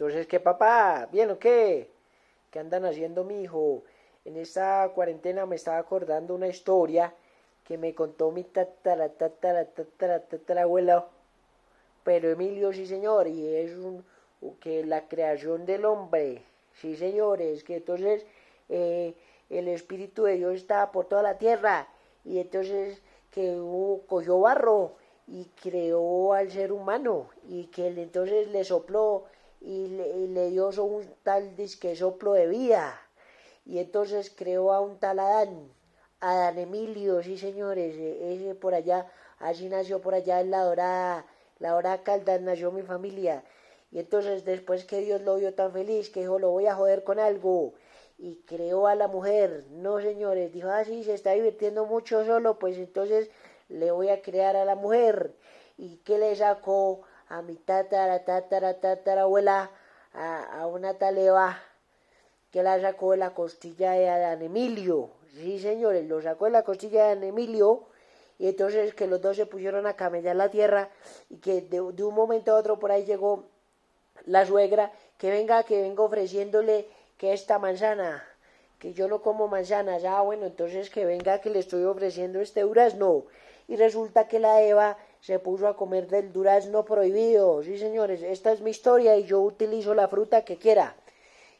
Entonces, ¿qué papá? ¿Bien o qué? ¿Qué andan haciendo mi hijo? En esta cuarentena me estaba acordando una historia que me contó mi tatara, tatara, tatara, tatara abuela. Pero Emilio, sí señor, y es un, que la creación del hombre, sí señores, que entonces eh, el Espíritu de Dios estaba por toda la tierra y entonces que cogió barro y creó al ser humano y que entonces le sopló y le, dio un tal disque soplo de vida. Y entonces creó a un tal Adán, Adán Emilio, sí señores, e, ese por allá, así nació por allá en la dorada, la dorada Caldas nació mi familia. Y entonces después que Dios lo vio tan feliz que dijo lo voy a joder con algo y creó a la mujer, no señores, dijo ah, se está divirtiendo mucho solo, pues entonces le voy a crear a la mujer. ¿Y qué le sacó a mi tatara, tatara, tatara abuela, a, a una taleba que la sacó de la costilla de Adán Emilio? Sí, señores, lo sacó de la costilla de Adán Emilio. Y entonces que los dos se pusieron a camellar la tierra y que de, de un momento a otro por ahí llegó la suegra, que venga, que venga ofreciéndole que esta manzana, que yo no como manzanas, ah, bueno, entonces que venga que le estoy ofreciendo este durazno y resulta que la Eva se puso a comer del durazno prohibido. Sí, señores, esta es mi historia y yo utilizo la fruta que quiera.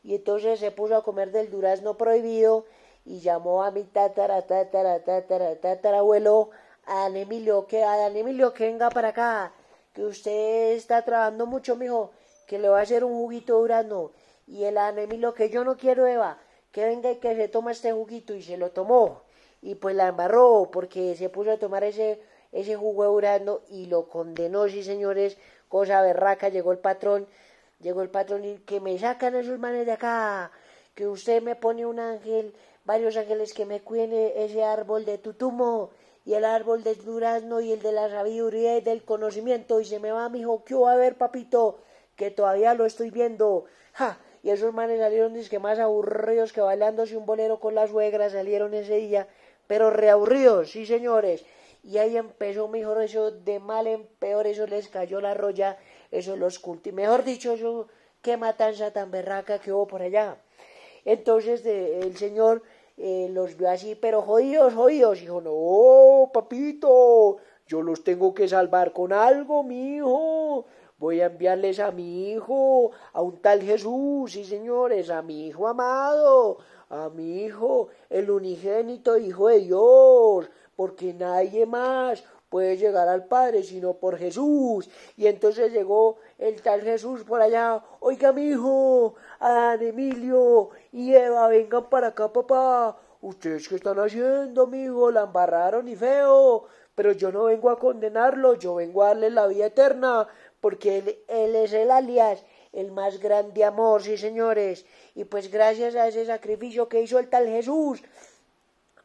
Y entonces se puso a comer del durazno prohibido y llamó a mi tatara, tatara, tatara, tatara abuelo, a Dan Emilio, que a Dan Emilio que venga para acá, que usted está trabajando mucho, mijo, que le va a hacer un juguito durazno. Y el Dan Emilio, que yo no quiero, Eva, que venga y que se tome este juguito y se lo tomó y pues la embarró porque se puso a tomar ese, ese jugo de urano y lo condenó, sí señores, cosa berraca, llegó el patrón, llegó el patrón y que me sacan esos manes de acá, que usted me pone un ángel, varios ángeles que me cuiden ese árbol de tutumo y el árbol del durazno y el de la sabiduría y del conocimiento y se me va mi hijo, ¿qué va a ver papito? Que todavía lo estoy viendo. ¡Ja! Y esos manes salieron que más aburridos que bailándose un bolero con las suegras salieron ese día pero reaburridos, sí señores. Y ahí empezó, mejor eso, de mal en peor, eso les cayó la roya, eso los culti. Mejor dicho, eso, qué matanza tan berraca que hubo por allá. Entonces el señor eh, los vio así, pero jodidos, jodidos. Dijo, no, papito, yo los tengo que salvar con algo, mi hijo. Voy a enviarles a mi hijo, a un tal Jesús, sí señores, a mi hijo amado a mi hijo, el unigénito Hijo de Dios, porque nadie más puede llegar al Padre sino por Jesús. Y entonces llegó el tal Jesús por allá, oiga mi hijo, Adán Emilio y Eva, vengan para acá, papá. ¿Ustedes qué están haciendo, amigo? La embarraron y feo. Pero yo no vengo a condenarlo, yo vengo a darle la vida eterna, porque él, él es el alias el más grande amor, sí señores. Y pues gracias a ese sacrificio que hizo el tal Jesús,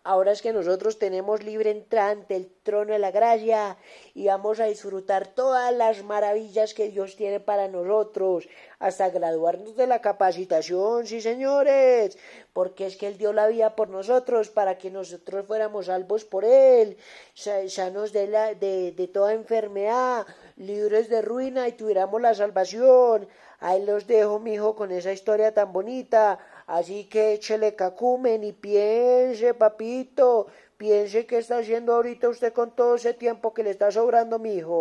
ahora es que nosotros tenemos libre entrada ante el trono de la gracia y vamos a disfrutar todas las maravillas que Dios tiene para nosotros, hasta graduarnos de la capacitación, sí señores, porque es que Él dio la vida por nosotros para que nosotros fuéramos salvos por Él, sanos de, la, de, de toda enfermedad, libres de ruina y tuviéramos la salvación. Ahí los dejo, mijo, con esa historia tan bonita. Así que échele cacumen y piense, papito, piense qué está haciendo ahorita usted con todo ese tiempo que le está sobrando, mijo.